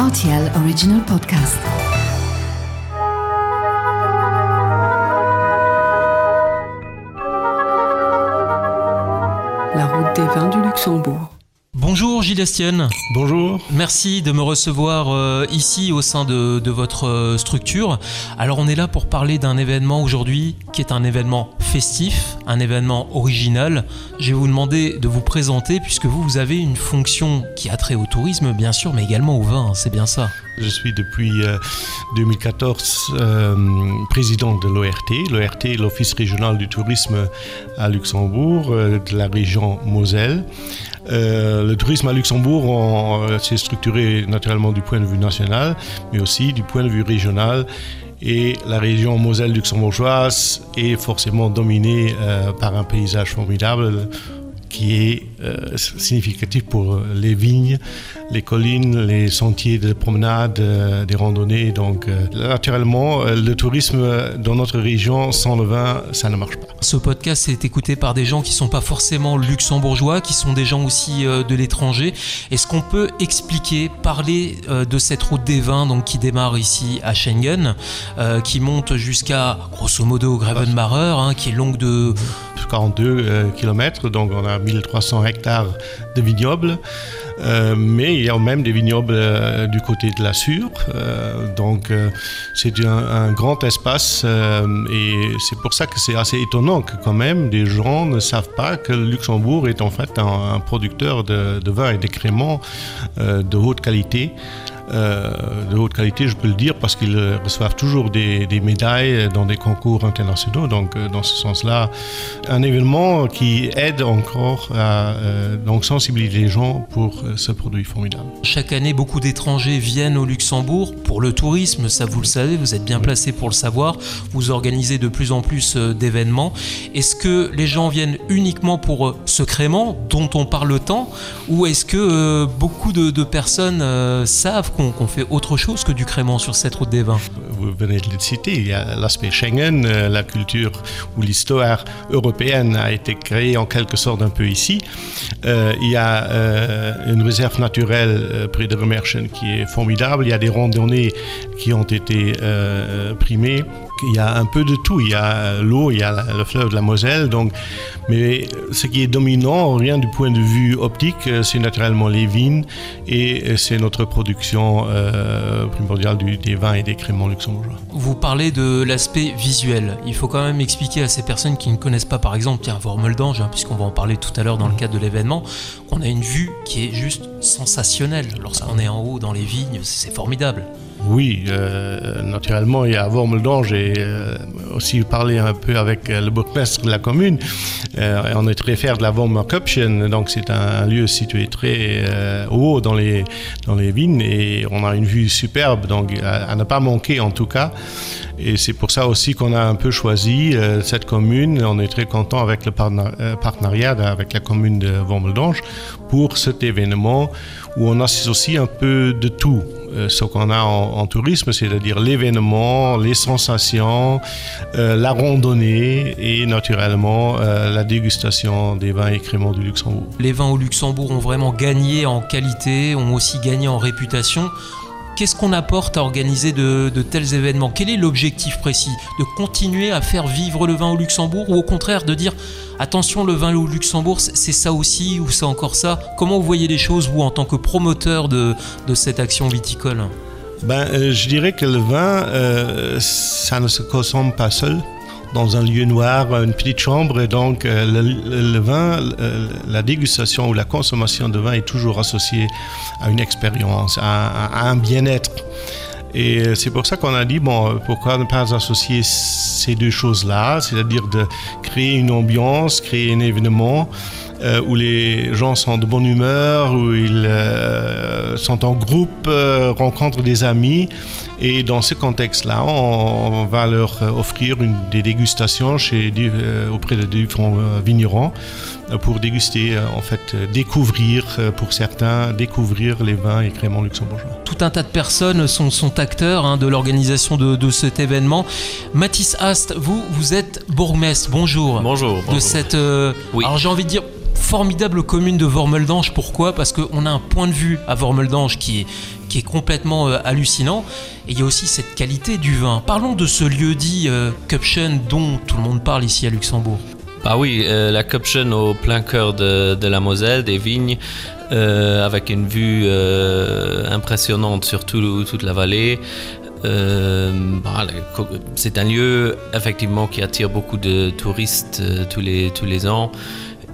RTL Original Podcast. La route des vins du Luxembourg. Bonjour Gilles Estienne. Bonjour. Merci de me recevoir euh, ici au sein de, de votre euh, structure. Alors on est là pour parler d'un événement aujourd'hui qui est un événement festif, un événement original. Je vais vous demander de vous présenter puisque vous, vous avez une fonction qui a trait au tourisme bien sûr, mais également au vin, c'est bien ça. Je suis depuis euh, 2014 euh, président de l'ORT. L'ORT est l'Office régional du tourisme à Luxembourg, euh, de la région Moselle. Euh, le tourisme à Luxembourg euh, s'est structuré naturellement du point de vue national, mais aussi du point de vue régional. Et la région Moselle luxembourgeoise est forcément dominée euh, par un paysage formidable qui est euh, significatif pour les vignes, les collines, les sentiers de promenade, euh, des randonnées. Donc, euh, naturellement, euh, le tourisme dans notre région sans le vin, ça ne marche pas. Ce podcast est écouté par des gens qui sont pas forcément luxembourgeois, qui sont des gens aussi euh, de l'étranger. Est-ce qu'on peut expliquer, parler euh, de cette route des vins donc qui démarre ici à Schengen, euh, qui monte jusqu'à grosso modo Grevenmacher, hein, qui est longue de 42 km, donc on a 1300 hectares de vignobles. Euh, mais il y a même des vignobles euh, du côté de la Sûre. Euh, donc euh, c'est un, un, grand espace et c'est pour ça que c'est assez étonnant que quand même des gens ne savent pas que le Luxembourg est en fait un, producteur de, de vin et de créments de haute qualité. Euh, de haute qualité, je peux le dire, parce qu'ils reçoivent toujours des, des, médailles dans des concours internationaux. Donc, euh, dans ce sens-là, un événement qui aide encore à euh, donc sensibiliser les gens pour ce produit formidable. Chaque année, beaucoup d'étrangers viennent au Luxembourg pour le tourisme. Ça, vous le savez, vous êtes bien placé pour le savoir. Vous organisez de plus en plus d'événements. Est-ce que les gens viennent uniquement pour ce crément dont on parle tant, ou est-ce que euh, beaucoup de, de personnes savent qu'on qu fait autre chose que du crément sur cette route des vins Vous venez de le citer, il y a l'aspect Schengen, euh, la culture ou l'histoire européenne a été créée en quelque sorte un peu ici. Euh, il y a euh, une réserve naturelle près de Remerschen qui est formidable, il y a des randonnées qui ont été primées. Il y a un peu de tout. Il y a l'eau, il y a le fleuve de la Moselle. Donc, mais ce qui est dominant, rien du point de vue optique, c'est naturellement les vignes et c'est notre production euh, primordiale du, des vins et des créments luxembourgeois. Vous parlez de l'aspect visuel. Il faut quand même expliquer à ces personnes qui ne connaissent pas, par exemple, tiens, Vormeldange, hein, puisqu'on va en parler tout à l'heure dans le cadre de l'événement, qu'on a une vue qui est juste sensationnelle. Lorsqu'on est en haut dans les vignes, c'est formidable. Oui, euh, naturellement, il y a Wormeldange. J'ai euh, aussi parlé un peu avec euh, le bourgmestre de la commune. Euh, on est très fiers de la Wormerköpchen, donc c'est un lieu situé très euh, haut dans les, dans les vignes et on a une vue superbe, donc à, ne pas manquer en tout cas. Et c'est pour ça aussi qu'on a un peu choisi euh, cette commune. On est très content avec le partenariat avec la commune de Wormeldange pour cet événement où on associe un peu de tout ce qu'on a en, en tourisme, c'est-à-dire l'événement, les sensations, euh, la randonnée et naturellement euh, la dégustation des vins et créments du Luxembourg. Les vins au Luxembourg ont vraiment gagné en qualité, ont aussi gagné en réputation. Qu'est-ce qu'on apporte à organiser de, tels événements Quel est l'objectif précis De continuer à faire vivre le vin au Luxembourg ou au contraire de dire attention le vin au Luxembourg c'est ça aussi ou c'est encore ça Comment vous voyez les choses vous en tant que promoteur de, de cette action viticole? Ben, euh, Je dirais que le vin euh, ça ne se consomme pas seul dans un lieu noir, une petite chambre. Et donc, euh, le, vin, euh, la dégustation ou la consommation de vin est toujours associée à une expérience, à, un bien-être. Et c'est pour ça qu'on a dit, bon, pourquoi ne pas associer ces deux choses-là, c'est-à-dire de créer une ambiance, créer un événement euh, où les gens sont de bonne humeur, où ils euh, sont en groupe, euh, rencontrent des amis. Et dans ce contexte-là, on, on, va leur offrir une, des dégustations chez, auprès de différents vignerons pour déguster, en fait, découvrir, pour certains, découvrir les vins et créments luxembourgeois. Tout un tas de personnes sont, sont acteurs hein, de l'organisation de, de, cet événement. Mathis Ast, vous, vous êtes bourgmestre, bonjour. Bonjour. bonjour. De cette. Euh, oui. Alors j'ai envie de dire formidable commune de Vormeldange. Pourquoi? Parce qu'on a un point de vue à Vormeldange qui est, qui est complètement euh, hallucinant. Et il y a aussi cette qualité du vin. Parlons de ce lieu dit euh, dont tout le monde parle ici à Luxembourg. Ah oui, euh, la Cupchen au plein cœur de, la Moselle, des vignes, euh, avec une vue impressionnante sur tout, toute la vallée. Bah, c'est un lieu effectivement qui attire beaucoup de touristes tous, les, tous les ans.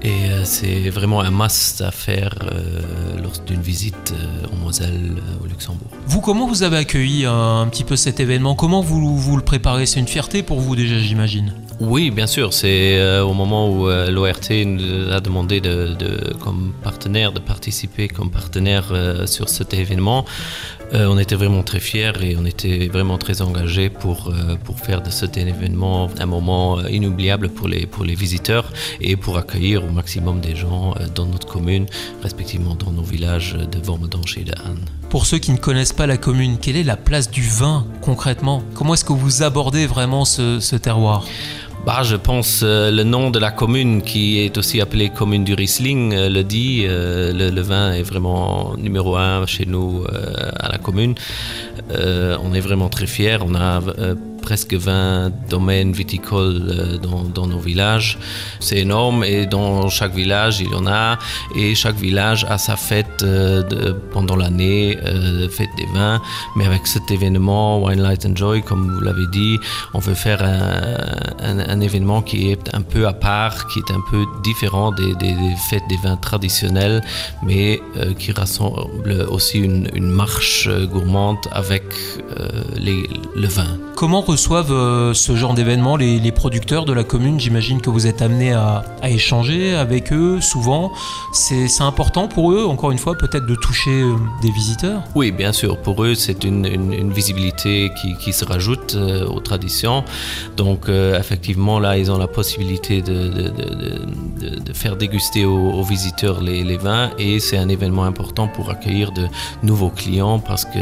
Et euh, c'est vraiment un must à faire euh, lors d'une visite euh, en Moselle, au Luxembourg. Vous, comment vous avez accueilli un, un petit peu cet événement? Comment vous, vous le préparez? C'est une fierté pour vous déjà, j'imagine Oui, bien sûr. C'est euh, au moment où euh, l'ORT nous a demandé de, de, comme partenaire de participer comme partenaire euh, sur cet événement. On était vraiment très fiers et on était vraiment très engagés pour, pour faire de cet événement un moment inoubliable pour les, pour les visiteurs et pour accueillir au maximum des gens dans notre commune, respectivement dans nos villages de Vormedange et de Anne. Pour ceux qui ne connaissent pas la commune, quelle est la place du vin concrètement? Comment est-ce que vous abordez vraiment ce terroir? Bah, je pense euh, le nom de la commune qui est aussi appelée commune du Riesling euh, le dit. Euh, le, vin est vraiment numéro un chez nous euh, à la commune. On est vraiment très fiers. On a presque 20 domaines viticoles euh, dans, nos villages. C'est énorme et dans chaque village il y en a et chaque village a sa fête euh, pendant l'année, euh, fête des vins. Mais avec cet événement Wine Light and Joy, comme vous l'avez dit, on veut faire un, événement qui est un peu à part, qui est un peu différent des, fêtes des vins traditionnels, mais qui rassemble aussi une, marche gourmande avec le vin. Comment reçoivent euh, ce genre d'événement les, producteurs de la commune J'imagine que vous êtes amené à, échanger avec eux souvent. C'est important pour eux, encore une fois, peut-être de toucher euh, des visiteurs? Oui, bien sûr. Pour eux, c'est une, visibilité qui, se rajoute euh, aux traditions. Donc, effectivement, là, ils ont la possibilité de, faire déguster aux, aux, visiteurs les, les vins et c'est un événement important pour accueillir de nouveaux clients parce que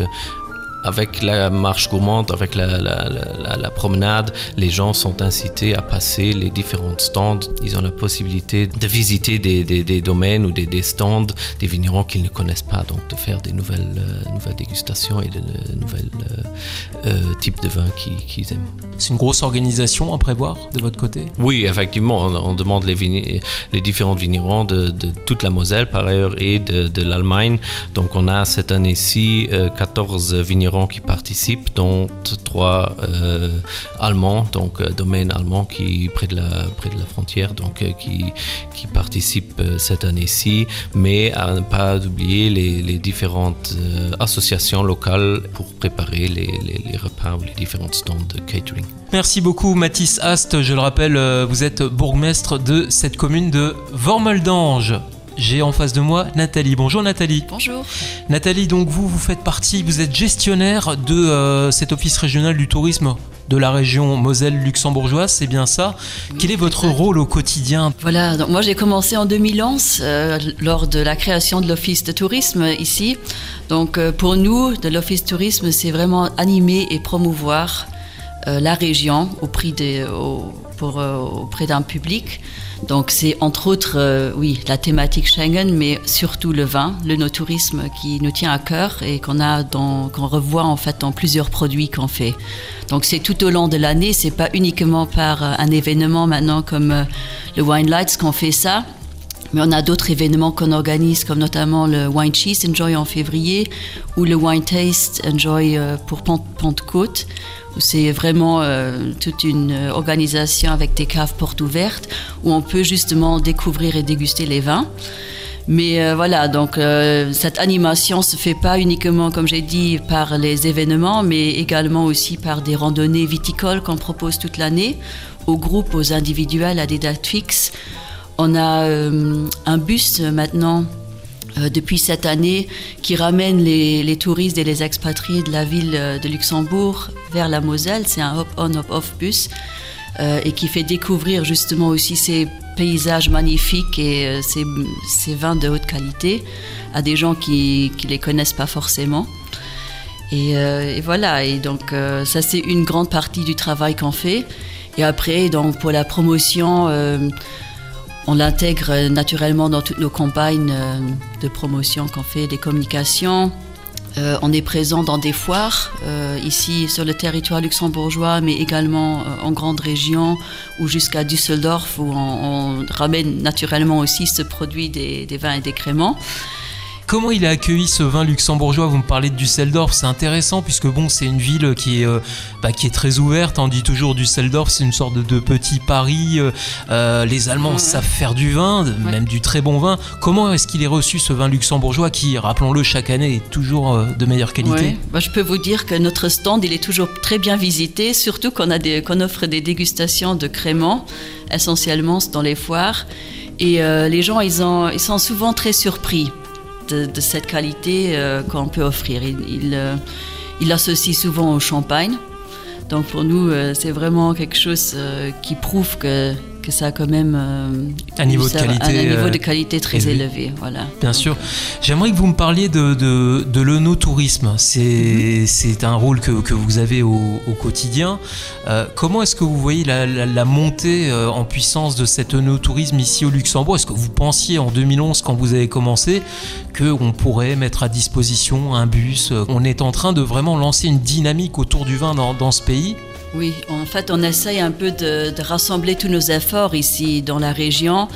avec la marche gourmande, avec la, la, la, la, promenade, les gens sont incités à passer les différents stands. Ils ont la possibilité de visiter des, des, des domaines ou des, des, stands, des vignerons qu'ils ne connaissent pas, donc de faire des nouvelles, euh, nouvelles dégustations et de, de nouvelles euh, euh, types de vins qu'ils qu aiment. C'est une grosse organisation à prévoir de votre côté? Oui, effectivement, on, on demande les, les différents vignerons de, de, toute la Moselle par ailleurs et de, de l'Allemagne. Donc on a cette année-ci 14 vignerons qui participent, dont trois euh, allemands, donc euh, domaine allemand qui près de la près de la frontière, donc euh, qui qui participent cette année-ci, mais à ne pas oublier les, différentes associations locales pour préparer les, repas ou les différentes stands de catering. Merci beaucoup Mathis Ast, je le rappelle, vous êtes bourgmestre de cette commune de Vormeldange. J'ai en face de moi Nathalie. Bonjour Nathalie. Bonjour. Nathalie, donc vous, vous faites partie, vous êtes gestionnaire de euh, cet office régional du tourisme de la région Moselle luxembourgeoise, c'est bien ça? Oui, Quel est votre rôle au quotidien? Voilà, donc moi j'ai commencé en 2011 euh, lors de la création de l'office de tourisme ici. Donc euh, pour nous, de l'office tourisme, c'est vraiment animer et promouvoir euh, la région auprès, des, au, pour, euh, auprès d'un public. Donc c'est entre autres, euh, oui, la thématique Schengen, mais surtout le vin, le no-tourisme qui nous tient à cœur et qu'on a, qu'on revoit en fait dans plusieurs produits qu'on fait. Donc c'est tout au long de l'année, c'est pas uniquement par euh, un événement maintenant comme le Wine Lights qu'on fait ça, mais on a d'autres événements qu'on organise, comme notamment le Wine Cheese Enjoy en février ou le Wine Taste Enjoy euh, pour Pentecôte, c'est vraiment euh, toute une organisation avec des caves portes ouvertes, où on peut justement découvrir et déguster les vins. Mais euh, voilà, donc euh, cette animation se fait pas uniquement, comme j'ai dit, par les événements, mais également aussi par des randonnées viticoles qu'on propose toute l'année, aux groupes, aux individuels, à des dates fixes. On a euh, un bus maintenant euh, depuis cette année qui ramène les, touristes et les expatriés de la ville euh, de Luxembourg vers la Moselle. C'est un hop-on, hop-off bus et qui fait découvrir justement aussi ces paysages magnifiques et ces, vins de haute qualité à des gens qui ne les connaissent pas forcément. Et, voilà, et donc ça c'est une grande partie du travail qu'on fait. Et après, donc, pour la promotion, on l'intègre naturellement dans toutes nos campagnes euh, de promotion qu'on fait, des communications. Euh, on est présent dans des foires, euh, ici sur le territoire luxembourgeois, mais également en grande région ou jusqu'à Düsseldorf, où on, ramène naturellement aussi ce produit des, des vins et des créments. Comment il a accueilli ce vin luxembourgeois? Vous me parlez de Düsseldorf, c'est intéressant puisque bon, c'est une ville qui est, euh, bah, qui est très ouverte. On dit toujours Düsseldorf, c'est une sorte de, petit Paris. Euh, euh, les Allemands savent faire du vin, même du très bon vin. Comment est-ce qu'il est reçu ce vin luxembourgeois qui, rappelons-le, chaque année est toujours de meilleure qualité? Bah, Je peux vous dire que notre stand, il est toujours très bien visité, surtout qu'on qu'on offre des dégustations de créments, essentiellement dans les foires. Et les gens, ils, ont, ils sont souvent très surpris de, cette qualité euh, qu'on peut offrir. Il, il, euh, il, associe souvent au champagne. Donc pour nous, euh, c'est vraiment quelque chose qui prouve que que ça a quand même euh, un niveau de qualité, un, niveau de qualité très élevé. Voilà. Bien sûr. J'aimerais que vous me parliez de, de, de l'onotourisme. C'est un rôle que, que, vous avez au, au quotidien. Euh, comment est-ce que vous voyez la, la, montée euh, en puissance de cet onotourisme ici au Luxembourg? Est-ce que vous pensiez en 2011, quand vous avez commencé, qu'on pourrait mettre à disposition un bus? On est en train de vraiment lancer une dynamique autour du vin dans, dans ce pays oui, en fait, on essaye un peu de, rassembler tous nos efforts ici dans la région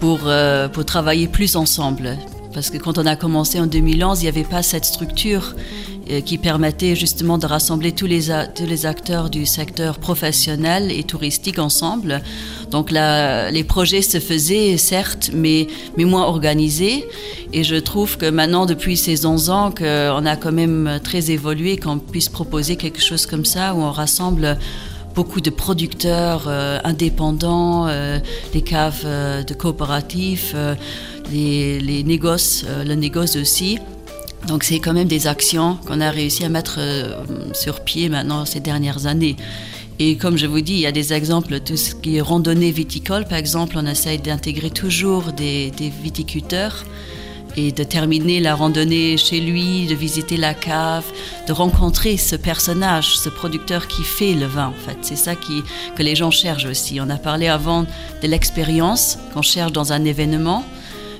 pour, euh, pour travailler plus ensemble. Parce que quand on a commencé en 2011, il n'y avait pas cette structure qui permettait justement de rassembler tous les, acteurs du secteur professionnel et touristique ensemble. Donc les projets se faisaient, certes, mais, moins organisés. Et je trouve que maintenant, depuis ces 11 ans, qu'on a quand même très évolué, qu'on puisse proposer quelque chose comme ça, où on rassemble beaucoup de producteurs euh, indépendants, euh, les caves de coopératifs, les, les négoces, le négoce aussi. Donc c'est quand même des actions qu'on a réussi à mettre euh, sur pied maintenant ces dernières années. Et comme je vous dis, il y a des exemples, tout ce qui est randonnée viticole, par exemple, on essaye d'intégrer toujours des, viticulteurs et de terminer la randonnée chez lui, de visiter la cave, de rencontrer ce personnage, ce producteur qui fait le vin. En fait, c'est ça qui, que les gens cherchent aussi. On a parlé avant de l'expérience qu'on cherche dans un événement,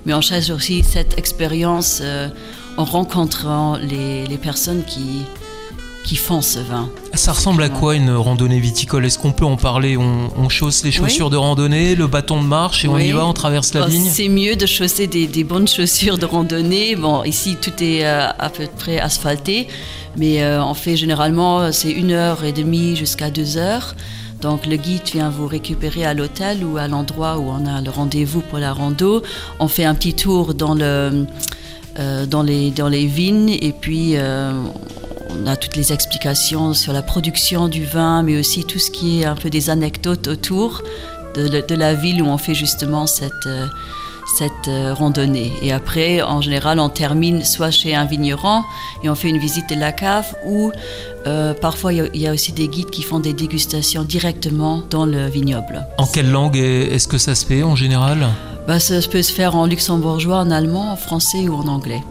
mais on cherche aussi cette expérience. Euh, en rencontrant les, les personnes qui, qui font ce vin. Ça ressemble à quoi une randonnée viticole? Est-ce qu'on peut en parler? On, on, chausse les chaussures de randonnée, le bâton de marche et on y va, on traverse la vigne? C'est mieux de chausser des, des, bonnes chaussures de randonnée. Bon, ici tout est euh, à peu près asphalté, mais euh, on fait généralement c'est une heure et demie jusqu'à deux heures. Donc le guide vient vous récupérer à l'hôtel ou à l'endroit où on a le rendez-vous pour la rando. On fait un petit tour dans le dans, les, dans les vignes et puis euh, on a toutes les explications sur la production du vin, mais aussi tout ce qui est un peu des anecdotes autour de, la ville où on fait justement cette, euh, cette randonnée. Et après, en général, on termine soit chez un vigneron et on fait une visite de la cave ou euh, parfois il y, a aussi des guides qui font des dégustations directement dans le vignoble. En quelle langue est-ce que ça se fait en général? Bah, Ça peut se faire en luxembourgeois, en allemand, en français ou en anglais.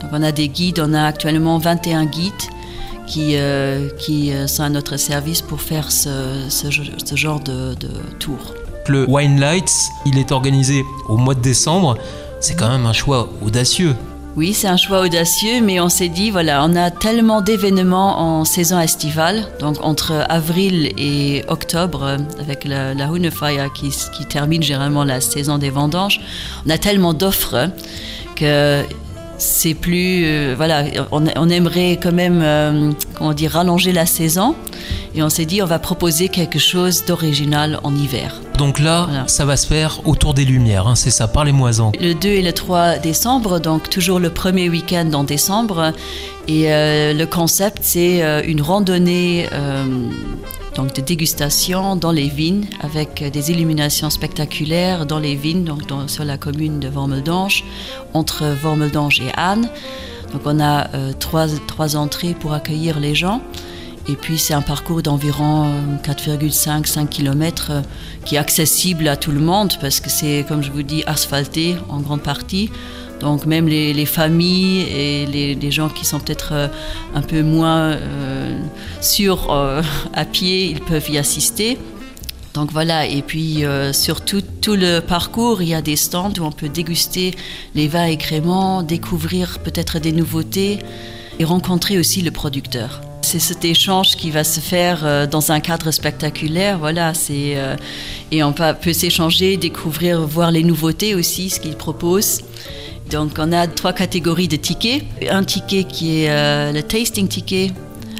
Donc on a des guides, on a actuellement 21 guides qui, euh, qui euh, sont à notre service pour faire ce, ce, genre de, de tour. Le Wine Lights, il est organisé au mois de décembre. C'est quand même un choix audacieux. Oui, c'est un choix audacieux, mais on s'est dit, voilà, on a tellement d'événements en saison estivale, donc entre avril et octobre, avec la, qui, qui termine généralement la saison des vendanges, on a tellement d'offres que c'est plus euh, voilà on, on, aimerait quand même euh, comment dire rallonger la saison et on s'est dit on va proposer quelque chose d'original en hiver. Donc là, voilà. ça va se faire autour des Lumières, hein, c'est ça, par les moisons. Le 2 et le 3 décembre, donc toujours le premier week-end en décembre. Et euh, le concept, c'est une randonnée donc de dégustation dans les vignes avec des illuminations spectaculaires dans les vignes, donc sur la commune de Vormeldange, entre Vormeldange et Anne. Donc on a euh, trois, entrées pour accueillir les gens. Et puis c'est un parcours d'environ 4,5-5 km euh, qui est accessible à tout le monde parce que c'est, comme je vous dis, asphalté en grande partie. Donc même les, les familles et les, gens qui sont peut-être euh, un peu moins euh, sûrs euh, à pied, ils peuvent y assister. Donc voilà, et puis sur tout, le parcours, il y a des stands où on peut déguster les vins et créments, découvrir peut-être des nouveautés et rencontrer aussi le producteur. C'est cet échange qui va se faire dans un cadre spectaculaire, voilà, et on peut, peut s'échanger, découvrir, voir les nouveautés aussi, ce qu'ils proposent. Donc on a trois catégories de tickets. Un ticket qui est euh, le tasting ticket,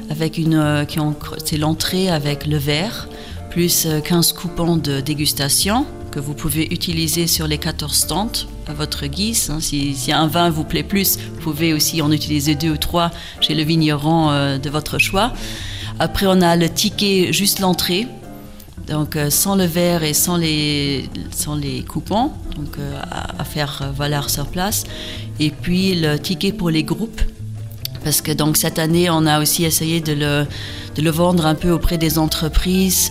avec une, euh, qui c'est l'entrée avec le verre, plus 15 coupons de dégustation que vous pouvez utiliser sur les 14 stands à votre guise. hein. Si, un vin vous plaît plus, vous pouvez aussi en utiliser deux ou trois chez le vigneron euh, de votre choix. Après, on a le ticket juste l'entrée, donc euh, sans le verre et sans les, sans les coupons, donc euh, à, faire euh, valoir sur place. Et puis le ticket pour les groupes, parce que donc cette année, on a aussi essayé de le, de le vendre un peu auprès des entreprises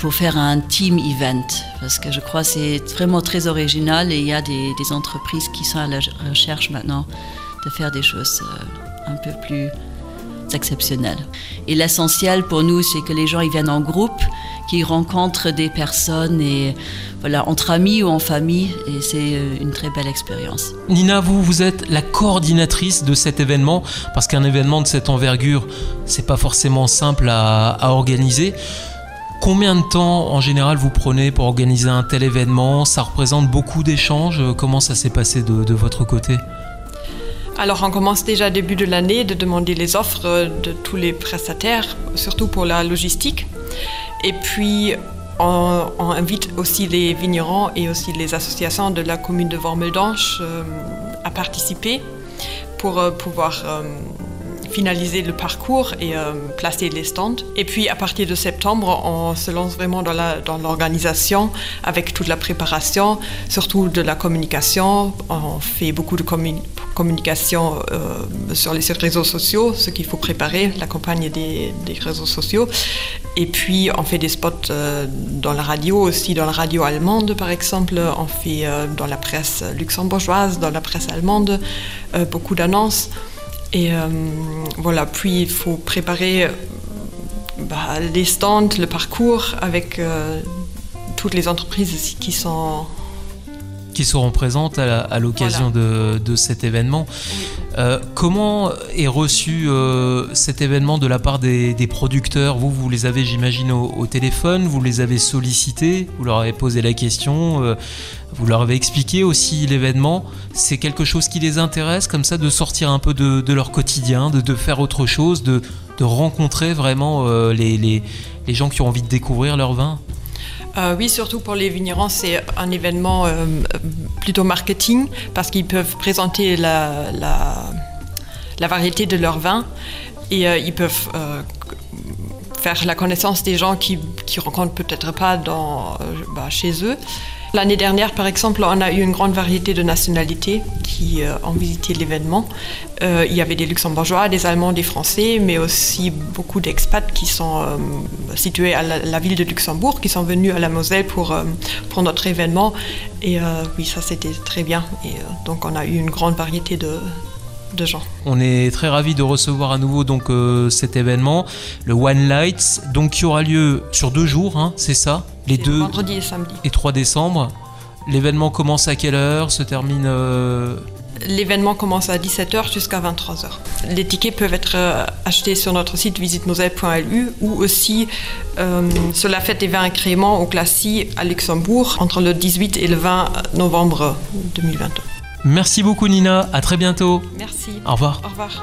pour faire un team event, parce que je crois que c'est vraiment très original et il y a des, entreprises qui sont à la recherche maintenant de faire des choses un peu plus exceptionnelles. Et l'essentiel pour nous, c'est que les gens ils viennent en groupe, qu'ils rencontrent des personnes et voilà entre amis ou en famille, et c'est euh, une très belle expérience. Nina, vous, vous êtes la coordinatrice de cet événement, parce qu'un événement de cette envergure, c'est pas forcément simple à, à organiser. Combien de temps en général vous prenez pour organiser un tel événement? Ça représente beaucoup d'échanges. Comment ça s'est passé de, de votre côté? Alors, on commence déjà début de l'année de demander les offres euh, de tous les prestataires, surtout pour la logistique. Et puis, on, invite aussi les vignerons et aussi les associations de la commune de Vormeldange euh, à participer pour euh, pouvoir euh, finaliser le parcours et euh, placer les stands. Et puis à partir de septembre, on se lance vraiment dans la- dans l'organisation avec toute la préparation, surtout de la communication. On fait beaucoup de commu- communication euh, sur les réseaux sociaux, ce qu'il faut préparer, la campagne des, des réseaux sociaux. Et puis on fait des spots euh, dans la radio aussi, dans la radio allemande par exemple. On fait dans la presse luxembourgeoise, dans la presse allemande, beaucoup d'annonces. Et euh, voilà, puis il faut préparer euh, bah, les stands, le parcours avec euh, toutes les entreprises qui sont... qui seront présentes à, l'occasion de, de cet événement. Euh, comment est reçu euh, cet événement de la part des, des producteurs? Vous, vous les avez, j'imagine, au, au téléphone, vous les avez sollicités, vous leur avez posé la question, euh, vous leur avez expliqué aussi l'événement. C'est quelque chose qui les intéresse, comme ça, de sortir un peu de, de leur quotidien, de, de faire autre chose, de, rencontrer vraiment les, les, les gens qui ont envie de découvrir leur vin? Euh, oui, surtout pour les vignerons, c'est un événement euh, plutôt marketing parce qu'ils peuvent présenter la, variété de leur vin et euh, ils peuvent faire la connaissance des gens qui ne rencontrent peut-être pas dans, bah, chez eux. L'année dernière, par exemple, on a eu une grande variété de nationalités qui euh, ont visité l'événement. Euh, il y avait des Luxembourgeois, des Allemands, des Français, mais aussi beaucoup d'expats qui sont euh, situés à la, ville de Luxembourg, qui sont venus à la Moselle pour, pour notre événement. Et oui, ça c'était très bien. Et donc on a eu une grande variété de, de gens. On est très ravis de recevoir à nouveau donc cet événement, le One Lights, donc qui aura lieu sur deux jours, hein, c'est ça? Les deux Vendredi et samedi. et 3 décembre. L'événement commence à quelle heure Se termine euh, L'événement commence à 17h jusqu'à 23h. Les tickets peuvent être euh, achetés sur notre site visitmoselle.lu ou aussi euh, sur la fête des vins et créments au Classy à Luxembourg entre le 18 et le 20 novembre 2022. Merci beaucoup Nina, à très bientôt. Merci. Au revoir. Au revoir.